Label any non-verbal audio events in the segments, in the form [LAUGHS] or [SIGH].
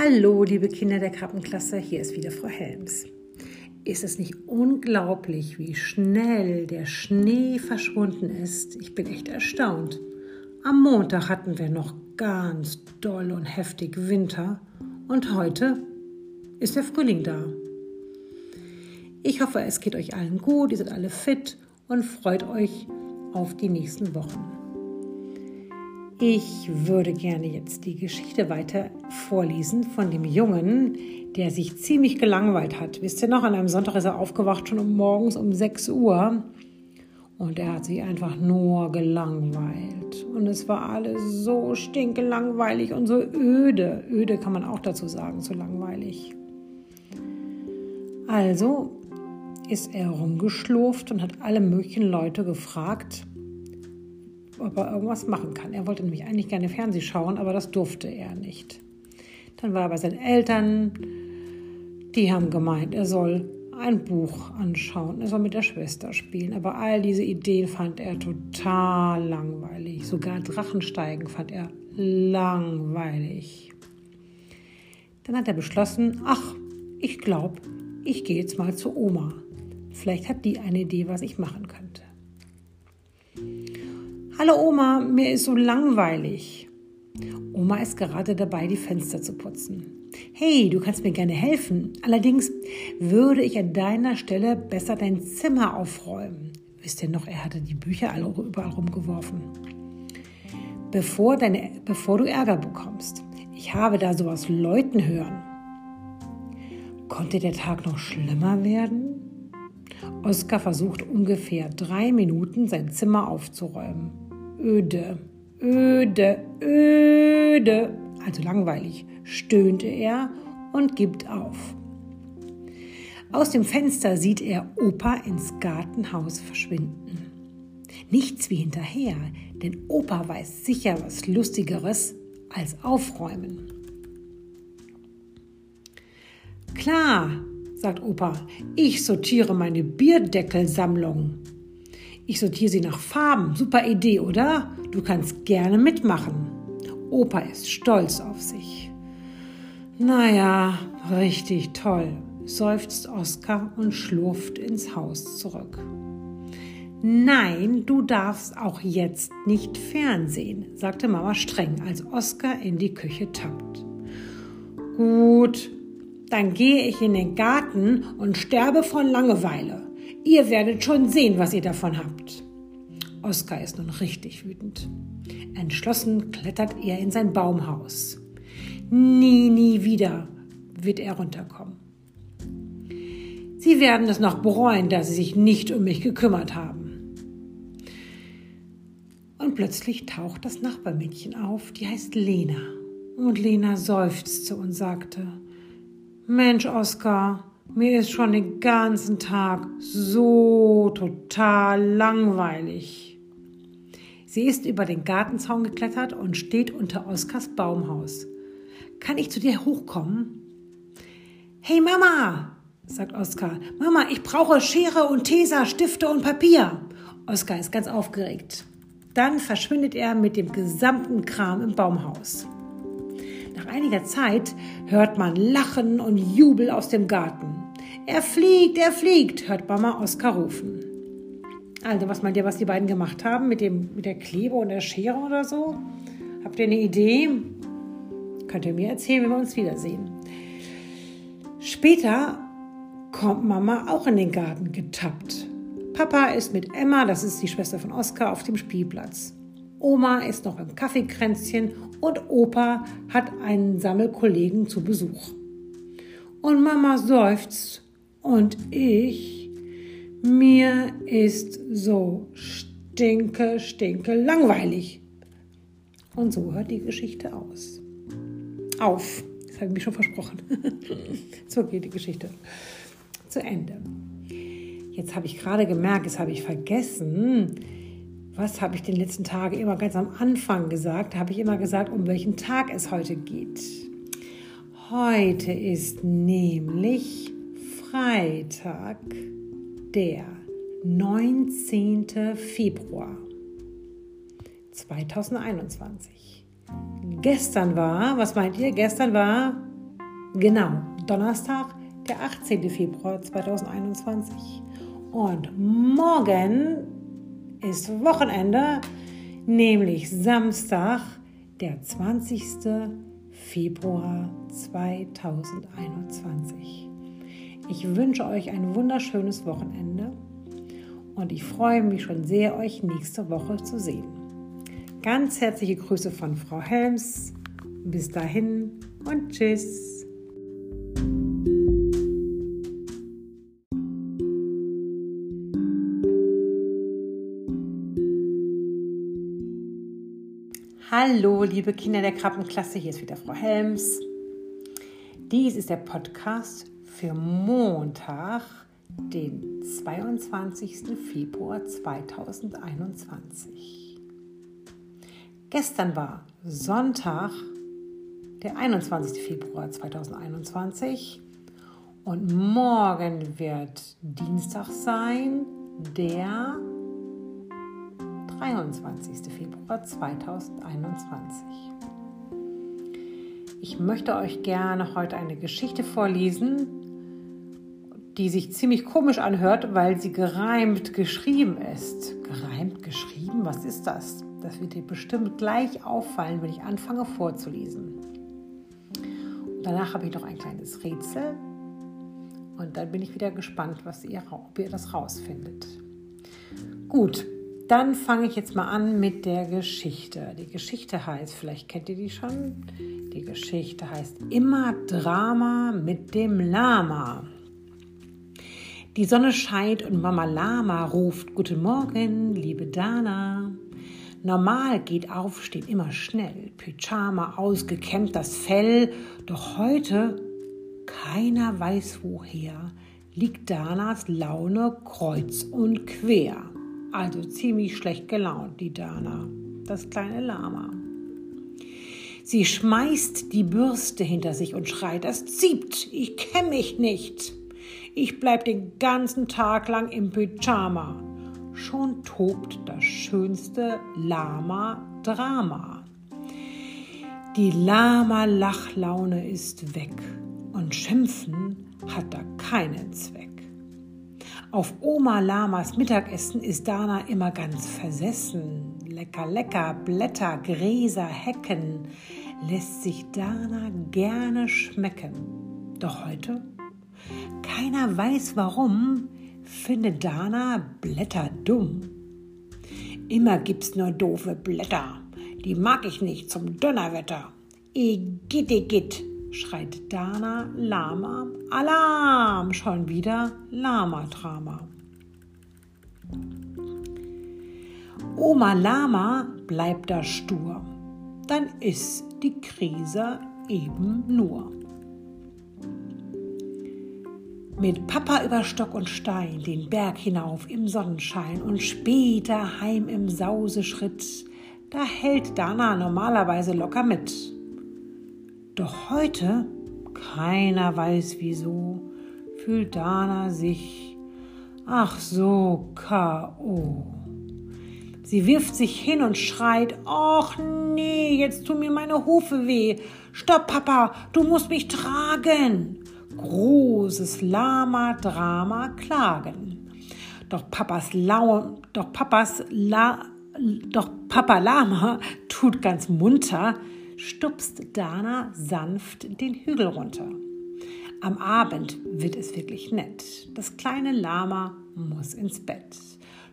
Hallo, liebe Kinder der Krabbenklasse, hier ist wieder Frau Helms. Ist es nicht unglaublich, wie schnell der Schnee verschwunden ist? Ich bin echt erstaunt. Am Montag hatten wir noch ganz doll und heftig Winter und heute ist der Frühling da. Ich hoffe, es geht euch allen gut, ihr seid alle fit und freut euch auf die nächsten Wochen. Ich würde gerne jetzt die Geschichte weiter vorlesen von dem Jungen, der sich ziemlich gelangweilt hat. Wisst ihr noch, an einem Sonntag ist er aufgewacht, schon um morgens um 6 Uhr. Und er hat sich einfach nur gelangweilt. Und es war alles so stinkelangweilig und so öde. Öde kann man auch dazu sagen, so langweilig. Also ist er rumgeschlurft und hat alle möglichen Leute gefragt, ob er irgendwas machen kann. Er wollte nämlich eigentlich gerne Fernseh schauen, aber das durfte er nicht. Dann war er bei seinen Eltern, die haben gemeint, er soll ein Buch anschauen, er soll mit der Schwester spielen. Aber all diese Ideen fand er total langweilig. Sogar Drachensteigen fand er langweilig. Dann hat er beschlossen, ach, ich glaube, ich gehe jetzt mal zu Oma. Vielleicht hat die eine Idee, was ich machen könnte. Hallo Oma, mir ist so langweilig. Oma ist gerade dabei, die Fenster zu putzen. Hey, du kannst mir gerne helfen. Allerdings würde ich an deiner Stelle besser dein Zimmer aufräumen. Wisst ihr noch, er hatte die Bücher alle überall rumgeworfen. Bevor, deine, bevor du Ärger bekommst. Ich habe da sowas Leuten hören. Konnte der Tag noch schlimmer werden? Oskar versucht ungefähr drei Minuten sein Zimmer aufzuräumen öde, öde, öde, also langweilig, stöhnte er und gibt auf. Aus dem Fenster sieht er Opa ins Gartenhaus verschwinden. Nichts wie hinterher, denn Opa weiß sicher was Lustigeres als aufräumen. Klar, sagt Opa, ich sortiere meine Bierdeckelsammlung. Ich sortiere sie nach Farben. Super Idee, oder? Du kannst gerne mitmachen. Opa ist stolz auf sich. Naja, richtig toll, seufzt Oskar und schlurft ins Haus zurück. Nein, du darfst auch jetzt nicht fernsehen, sagte Mama streng, als Oskar in die Küche tappt. Gut, dann gehe ich in den Garten und sterbe von Langeweile. Ihr werdet schon sehen, was ihr davon habt. Oskar ist nun richtig wütend. Entschlossen klettert er in sein Baumhaus. Nie, nie wieder wird er runterkommen. Sie werden es noch bereuen, dass sie sich nicht um mich gekümmert haben. Und plötzlich taucht das Nachbarmädchen auf, die heißt Lena. Und Lena seufzte und sagte, Mensch, Oskar, mir ist schon den ganzen Tag so total langweilig. Sie ist über den Gartenzaun geklettert und steht unter Oskars Baumhaus. Kann ich zu dir hochkommen? Hey Mama, sagt Oskar. Mama, ich brauche Schere und Tesa, Stifte und Papier. Oskar ist ganz aufgeregt. Dann verschwindet er mit dem gesamten Kram im Baumhaus. Nach einiger Zeit hört man Lachen und Jubel aus dem Garten. Er fliegt, er fliegt, hört Mama Oskar rufen. Also, was meint ihr, was die beiden gemacht haben mit, dem, mit der Klebe und der Schere oder so? Habt ihr eine Idee? Könnt ihr mir erzählen, wenn wir uns wiedersehen. Später kommt Mama auch in den Garten getappt. Papa ist mit Emma, das ist die Schwester von Oskar, auf dem Spielplatz. Oma ist noch im Kaffeekränzchen und Opa hat einen Sammelkollegen zu Besuch. Und Mama seufzt und ich, mir ist so stinke, stinke langweilig. Und so hört die Geschichte aus. Auf. Das habe ich mir schon versprochen. [LAUGHS] so geht die Geschichte zu Ende. Jetzt habe ich gerade gemerkt, das habe ich vergessen. Was habe ich den letzten Tagen immer ganz am Anfang gesagt? Habe ich immer gesagt, um welchen Tag es heute geht. Heute ist nämlich Freitag, der 19. Februar 2021. Gestern war, was meint ihr? Gestern war Genau, Donnerstag, der 18. Februar 2021. Und morgen ist Wochenende, nämlich Samstag, der 20. Februar 2021. Ich wünsche euch ein wunderschönes Wochenende und ich freue mich schon sehr, euch nächste Woche zu sehen. Ganz herzliche Grüße von Frau Helms. Bis dahin und tschüss. Hallo, liebe Kinder der Krabbenklasse, hier ist wieder Frau Helms. Dies ist der Podcast für Montag, den 22. Februar 2021. Gestern war Sonntag, der 21. Februar 2021 und morgen wird Dienstag sein, der 23. Februar 2021. Ich möchte euch gerne heute eine Geschichte vorlesen, die sich ziemlich komisch anhört, weil sie gereimt geschrieben ist. Gereimt geschrieben? Was ist das? Das wird dir bestimmt gleich auffallen, wenn ich anfange vorzulesen. Und danach habe ich noch ein kleines Rätsel und dann bin ich wieder gespannt, was ihr, ob ihr das rausfindet. Gut, dann fange ich jetzt mal an mit der Geschichte. Die Geschichte heißt, vielleicht kennt ihr die schon, die Geschichte heißt Immer Drama mit dem Lama. Die Sonne scheint und Mama Lama ruft Guten Morgen, liebe Dana. Normal geht Aufstehen immer schnell, Pyjama ausgekämmt, das Fell. Doch heute, keiner weiß woher, liegt Danas Laune kreuz und quer. Also ziemlich schlecht gelaunt, die Dana, das kleine Lama. Sie schmeißt die Bürste hinter sich und schreit, es zieht, ich kenne mich nicht. Ich bleib den ganzen Tag lang im Pyjama. Schon tobt das schönste Lama-Drama. Die Lama-Lachlaune ist weg und Schimpfen hat da keinen Zweck. Auf Oma Lamas Mittagessen ist Dana immer ganz versessen. Lecker, lecker, Blätter, Gräser, Hecken lässt sich Dana gerne schmecken. Doch heute? Keiner weiß warum, findet Dana Blätter dumm. Immer gibt's nur doofe Blätter, die mag ich nicht zum Donnerwetter. Igitt, schreit Dana Lama. Alarm! Schon wieder Lama-Drama. Oma Lama bleibt da stur. Dann ist die Krise eben nur. Mit Papa über Stock und Stein den Berg hinauf im Sonnenschein und später heim im Sauseschritt, da hält Dana normalerweise locker mit. Doch heute, keiner weiß wieso, fühlt Dana sich, ach so, K.O. Sie wirft sich hin und schreit, ach nee, jetzt tun mir meine Hufe weh. Stopp, Papa, du musst mich tragen. Großes Lama-Drama klagen. Doch Papas Lau, doch Papas La, doch Papa Lama tut ganz munter, stupst Dana sanft den Hügel runter. Am Abend wird es wirklich nett. Das kleine Lama muss ins Bett.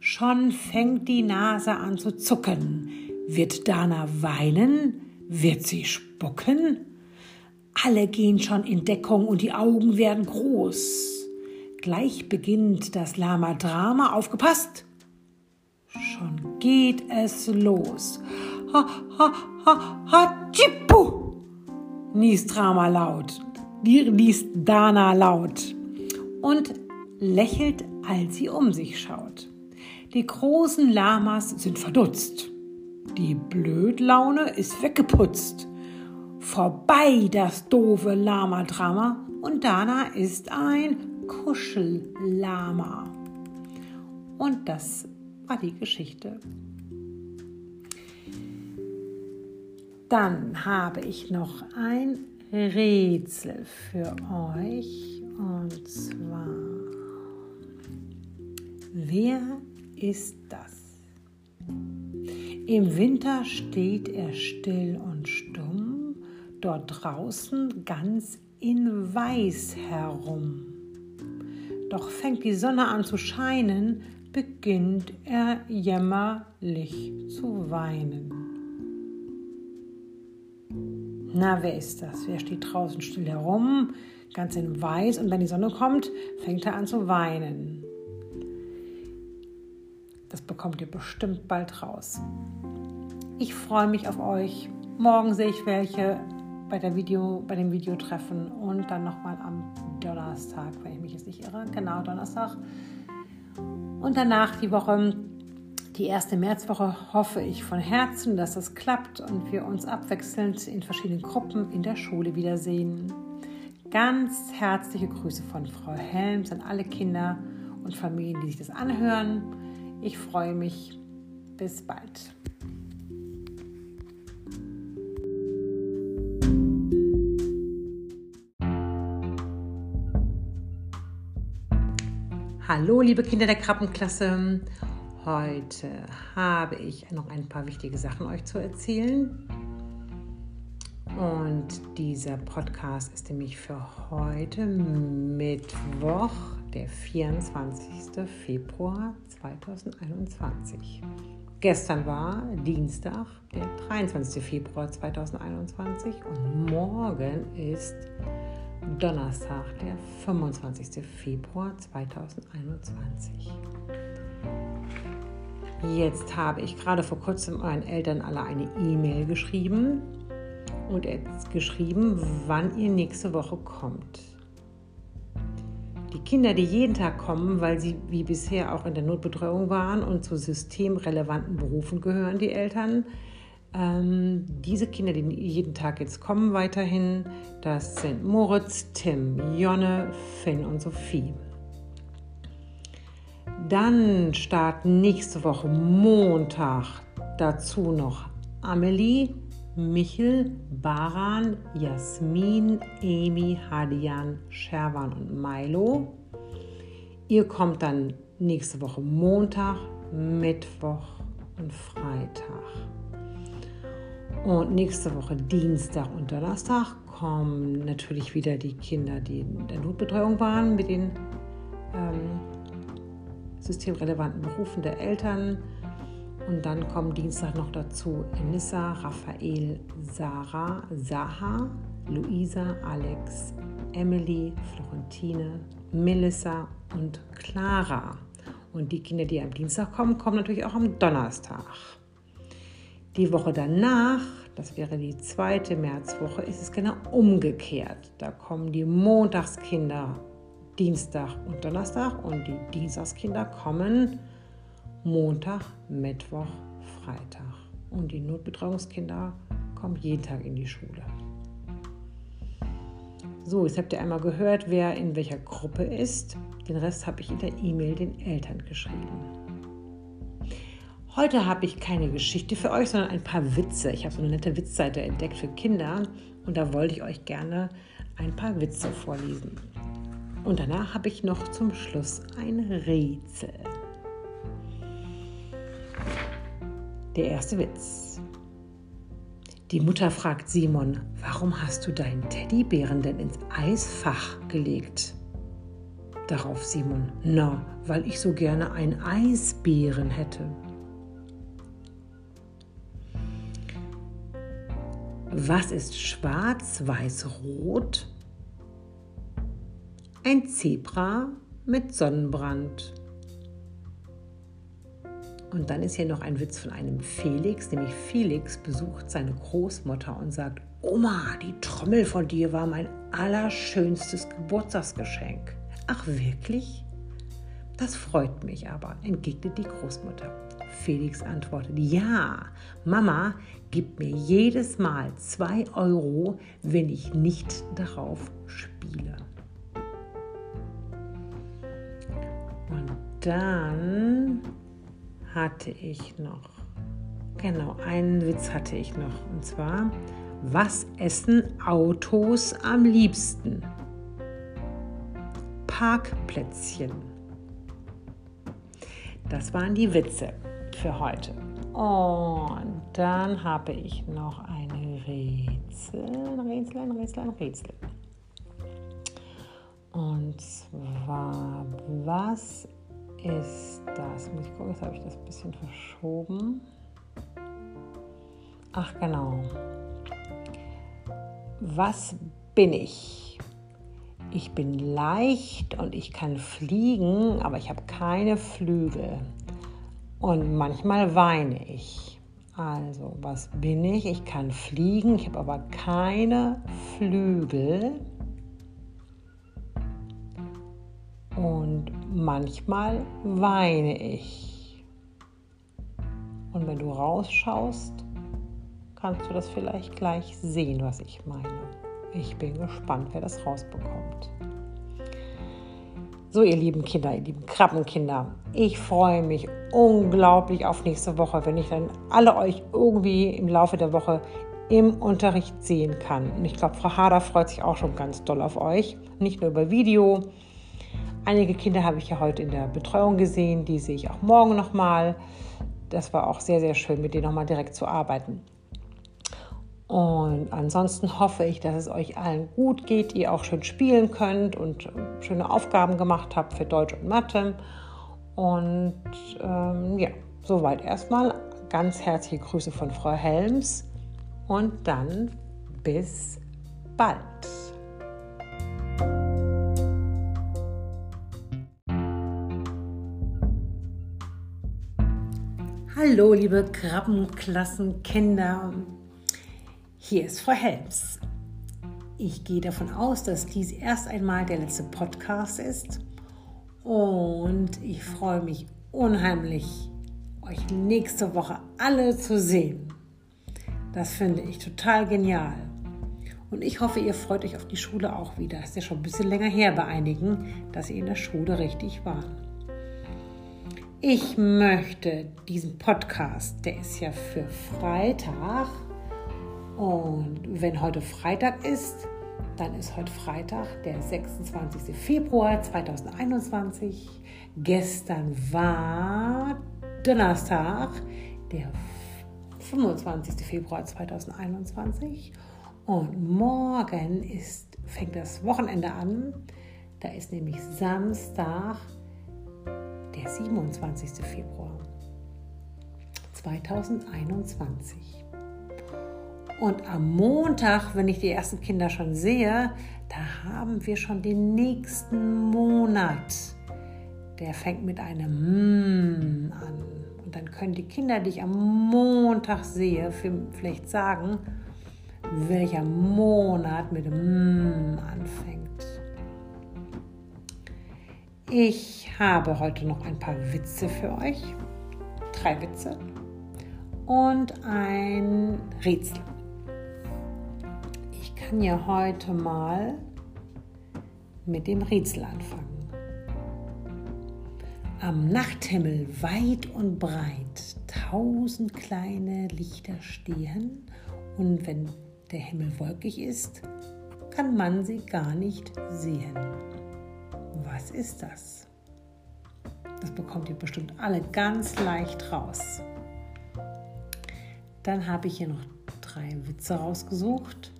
Schon fängt die Nase an zu zucken. Wird Dana weinen? Wird sie spucken? Alle gehen schon in Deckung und die Augen werden groß. Gleich beginnt das Lama-Drama. Aufgepasst! Schon geht es los. Ha, ha, ha, ha, Chippu! niest Drama laut, niest Dana laut und lächelt, als sie um sich schaut. Die großen Lamas sind verdutzt. Die Blödlaune ist weggeputzt. Vorbei das doofe Lama-Drama und Dana ist ein Kuschellama. Und das war die Geschichte. Dann habe ich noch ein Rätsel für euch. Und zwar, wer ist das? Im Winter steht er still und stumm, dort draußen ganz in Weiß herum. Doch fängt die Sonne an zu scheinen, beginnt er jämmerlich zu weinen. Na, wer ist das? Wer steht draußen still herum, ganz in Weiß und wenn die Sonne kommt, fängt er an zu weinen. Das bekommt ihr bestimmt bald raus. Ich freue mich auf euch. Morgen sehe ich welche bei, der Video, bei dem Videotreffen und dann nochmal am Donnerstag, wenn ich mich jetzt nicht irre. Genau, Donnerstag. Und danach die Woche, die erste Märzwoche, hoffe ich von Herzen, dass es klappt und wir uns abwechselnd in verschiedenen Gruppen in der Schule wiedersehen. Ganz herzliche Grüße von Frau Helms an alle Kinder und Familien, die sich das anhören. Ich freue mich. Bis bald. Hallo, liebe Kinder der Krabbenklasse. Heute habe ich noch ein paar wichtige Sachen euch zu erzählen. Und dieser Podcast ist nämlich für heute Mittwoch, der 24. Februar 2021. Gestern war Dienstag, der 23. Februar 2021 und morgen ist Donnerstag, der 25. Februar 2021. Jetzt habe ich gerade vor kurzem euren Eltern alle eine E-Mail geschrieben und geschrieben, wann ihr nächste Woche kommt. Die Kinder, die jeden Tag kommen, weil sie wie bisher auch in der Notbetreuung waren und zu systemrelevanten Berufen gehören, die Eltern, ähm, diese Kinder, die jeden Tag jetzt kommen weiterhin, das sind Moritz, Tim, Jonne, Finn und Sophie. Dann starten nächste Woche Montag dazu noch Amelie, Michel, Baran, Jasmin, Emi, Hadian, Sherwan und Milo. Ihr kommt dann nächste Woche Montag, Mittwoch und Freitag. Und nächste Woche Dienstag und Donnerstag kommen natürlich wieder die Kinder, die in der Notbetreuung waren, mit den ähm, systemrelevanten Berufen der Eltern. Und dann kommen Dienstag noch dazu Enissa, Raphael, Sarah, Saha, Luisa, Alex, Emily, Florentine, Melissa und Clara. Und die Kinder, die am Dienstag kommen, kommen natürlich auch am Donnerstag. Die Woche danach, das wäre die zweite Märzwoche, ist es genau umgekehrt. Da kommen die Montagskinder Dienstag und Donnerstag und die Dienstagskinder kommen Montag, Mittwoch, Freitag. Und die Notbetreuungskinder kommen jeden Tag in die Schule. So, jetzt habt ihr einmal gehört, wer in welcher Gruppe ist. Den Rest habe ich in der E-Mail den Eltern geschrieben. Heute habe ich keine Geschichte für euch, sondern ein paar Witze. Ich habe so eine nette Witzseite entdeckt für Kinder und da wollte ich euch gerne ein paar Witze vorlesen. Und danach habe ich noch zum Schluss ein Rätsel. Der erste Witz. Die Mutter fragt Simon, warum hast du deinen Teddybären denn ins Eisfach gelegt? Darauf Simon, na, weil ich so gerne einen Eisbären hätte. Was ist schwarz, weiß, rot? Ein Zebra mit Sonnenbrand. Und dann ist hier noch ein Witz von einem Felix, nämlich Felix besucht seine Großmutter und sagt, Oma, die Trommel von dir war mein allerschönstes Geburtstagsgeschenk. Ach wirklich? Das freut mich aber, entgegnet die Großmutter. Felix antwortet, ja, Mama gibt mir jedes Mal zwei Euro, wenn ich nicht darauf spiele. Dann hatte ich noch, genau, einen Witz hatte ich noch. Und zwar, Was essen Autos am liebsten? Parkplätzchen. Das waren die Witze für heute. Und dann habe ich noch ein Rätsel, Rätsel, Rätsel, Rätsel. Und zwar, was ist das? Muss ich gucken, jetzt habe ich das ein bisschen verschoben. Ach genau. Was bin ich? Ich bin leicht und ich kann fliegen, aber ich habe keine Flügel. Und manchmal weine ich. Also, was bin ich? Ich kann fliegen, ich habe aber keine Flügel. Und manchmal weine ich. Und wenn du rausschaust, kannst du das vielleicht gleich sehen, was ich meine. Ich bin gespannt, wer das rausbekommt. So, ihr lieben Kinder, ihr lieben Krabbenkinder, ich freue mich unglaublich auf nächste Woche, wenn ich dann alle euch irgendwie im Laufe der Woche im Unterricht sehen kann. Und ich glaube, Frau Hader freut sich auch schon ganz doll auf euch. Nicht nur über Video. Einige Kinder habe ich ja heute in der Betreuung gesehen, die sehe ich auch morgen nochmal. Das war auch sehr, sehr schön, mit denen nochmal direkt zu arbeiten. Und ansonsten hoffe ich, dass es euch allen gut geht, ihr auch schön spielen könnt und schöne Aufgaben gemacht habt für Deutsch und Mathe. Und ähm, ja, soweit erstmal ganz herzliche Grüße von Frau Helms und dann bis bald. Hallo, liebe Krabbenklassenkinder. Hier ist Frau Helms. Ich gehe davon aus, dass dies erst einmal der letzte Podcast ist und ich freue mich unheimlich, euch nächste Woche alle zu sehen. Das finde ich total genial. Und ich hoffe, ihr freut euch auf die Schule auch wieder. Ist ja schon ein bisschen länger her bei einigen, dass ihr in der Schule richtig waren. Ich möchte diesen Podcast, der ist ja für Freitag, und wenn heute Freitag ist, dann ist heute Freitag, der 26. Februar 2021. Gestern war Donnerstag, der 25. Februar 2021. Und morgen ist, fängt das Wochenende an. Da ist nämlich Samstag, der 27. Februar 2021. Und am Montag, wenn ich die ersten Kinder schon sehe, da haben wir schon den nächsten Monat. Der fängt mit einem M an. Und dann können die Kinder, die ich am Montag sehe, vielleicht sagen, welcher Monat mit M anfängt. Ich habe heute noch ein paar Witze für euch. Drei Witze und ein Rätsel kann ja heute mal mit dem Rätsel anfangen. Am Nachthimmel weit und breit tausend kleine Lichter stehen und wenn der Himmel wolkig ist, kann man sie gar nicht sehen. Was ist das? Das bekommt ihr bestimmt alle ganz leicht raus. Dann habe ich hier noch drei Witze rausgesucht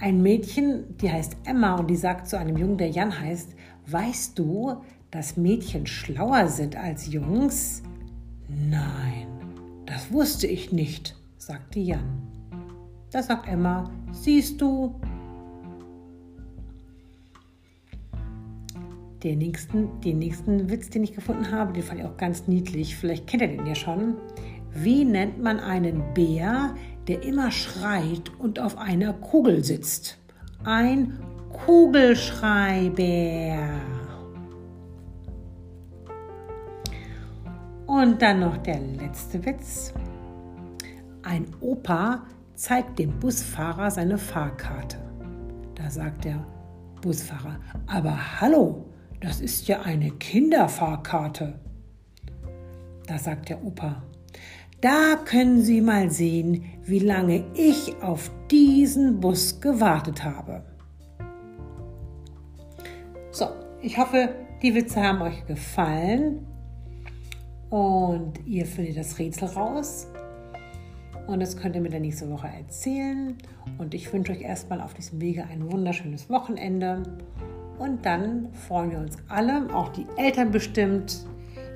ein Mädchen, die heißt Emma und die sagt zu einem Jungen, der Jan heißt, weißt du, dass Mädchen schlauer sind als Jungs? Nein, das wusste ich nicht, sagte Jan. Da sagt Emma, siehst du? Den nächsten, den nächsten Witz, den ich gefunden habe, den fand ich auch ganz niedlich. Vielleicht kennt ihr den ja schon. Wie nennt man einen Bär, der immer schreit und auf einer Kugel sitzt. Ein Kugelschreiber. Und dann noch der letzte Witz. Ein Opa zeigt dem Busfahrer seine Fahrkarte. Da sagt der Busfahrer, aber hallo, das ist ja eine Kinderfahrkarte. Da sagt der Opa, Da können Sie mal sehen, wie lange ich auf diesen Bus gewartet habe. So, ich hoffe, die Witze haben euch gefallen und ihr findet das Rätsel raus. Und das könnt ihr mir dann nächste Woche erzählen. Und ich wünsche euch erstmal auf diesem Wege ein wunderschönes Wochenende. Und dann freuen wir uns alle, auch die Eltern bestimmt,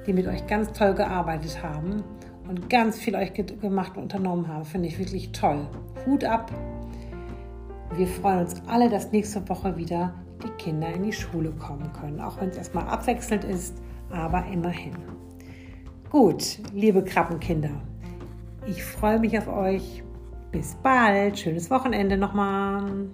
die mit euch ganz toll gearbeitet haben und ganz viel euch gemacht und unternommen haben. Finde ich wirklich toll. Hut ab. Wir freuen uns alle, dass nächste Woche wieder die Kinder in die Schule kommen können. Auch wenn es erstmal abwechselnd ist, aber immerhin. Gut, liebe Krabbenkinder. Ich freue mich auf euch. Bis bald. Schönes Wochenende nochmal.